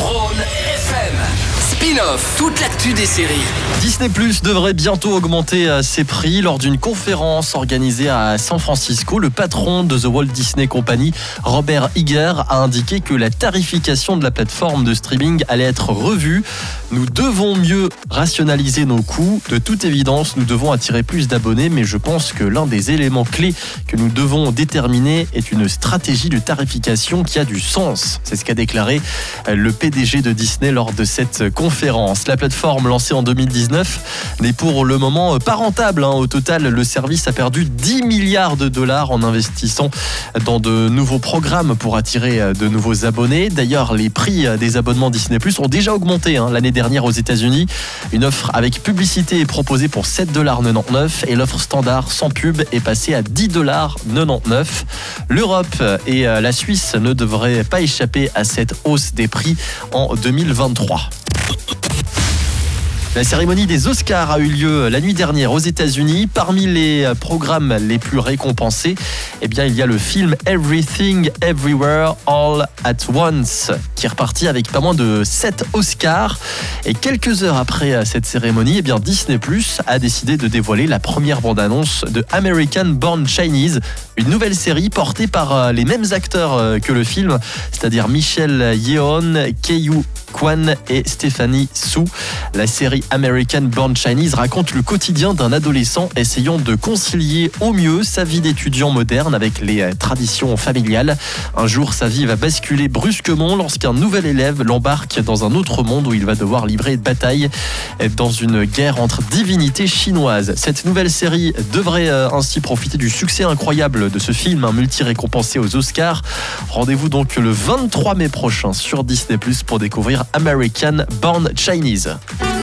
Rhône Spin-off, toute l'actu des séries. Disney Plus devrait bientôt augmenter euh, ses prix lors d'une conférence organisée à San Francisco. Le patron de The Walt Disney Company, Robert Iger, a indiqué que la tarification de la plateforme de streaming allait être revue. Nous devons mieux rationaliser nos coûts. De toute évidence, nous devons attirer plus d'abonnés, mais je pense que l'un des éléments clés que nous devons déterminer est une stratégie de tarification qui a du sens. C'est ce qu'a déclaré euh, le PDG de Disney lors de cette conférence. La plateforme lancée en 2019 n'est pour le moment pas rentable. hein. Au total, le service a perdu 10 milliards de dollars en investissant dans de nouveaux programmes pour attirer euh, de nouveaux abonnés. D'ailleurs, les prix euh, des abonnements Disney Plus ont déjà augmenté hein, l'année dernière aux États-Unis. Une offre avec publicité est proposée pour 7,99$ et l'offre standard sans pub est passée à 10,99$. L'Europe et euh, la Suisse ne devraient pas échapper à cette hausse des prix en 2023. La cérémonie des Oscars a eu lieu la nuit dernière aux États-Unis. Parmi les programmes les plus récompensés, eh bien, il y a le film Everything Everywhere All at Once qui est reparti avec pas moins de 7 Oscars. Et quelques heures après cette cérémonie, eh bien, Disney Plus a décidé de dévoiler la première bande-annonce de American Born Chinese, une nouvelle série portée par euh, les mêmes acteurs euh, que le film, c'est-à-dire Michelle Yeoh, Keiyu Kwan et Stephanie Su. La série American Born Chinese raconte le quotidien d'un adolescent essayant de concilier au mieux sa vie d'étudiant moderne avec les euh, traditions familiales. Un jour, sa vie va basculer brusquement lorsqu'un nouvel élève l'embarque dans un autre monde où il va devoir livrer bataille dans une guerre entre divinités chinoises. Cette nouvelle série devrait euh, ainsi profiter du succès incroyable de ce film, un multi-récompensé aux Oscars. Rendez-vous donc le 23 mai prochain sur Disney Plus pour découvrir American Born Chinese.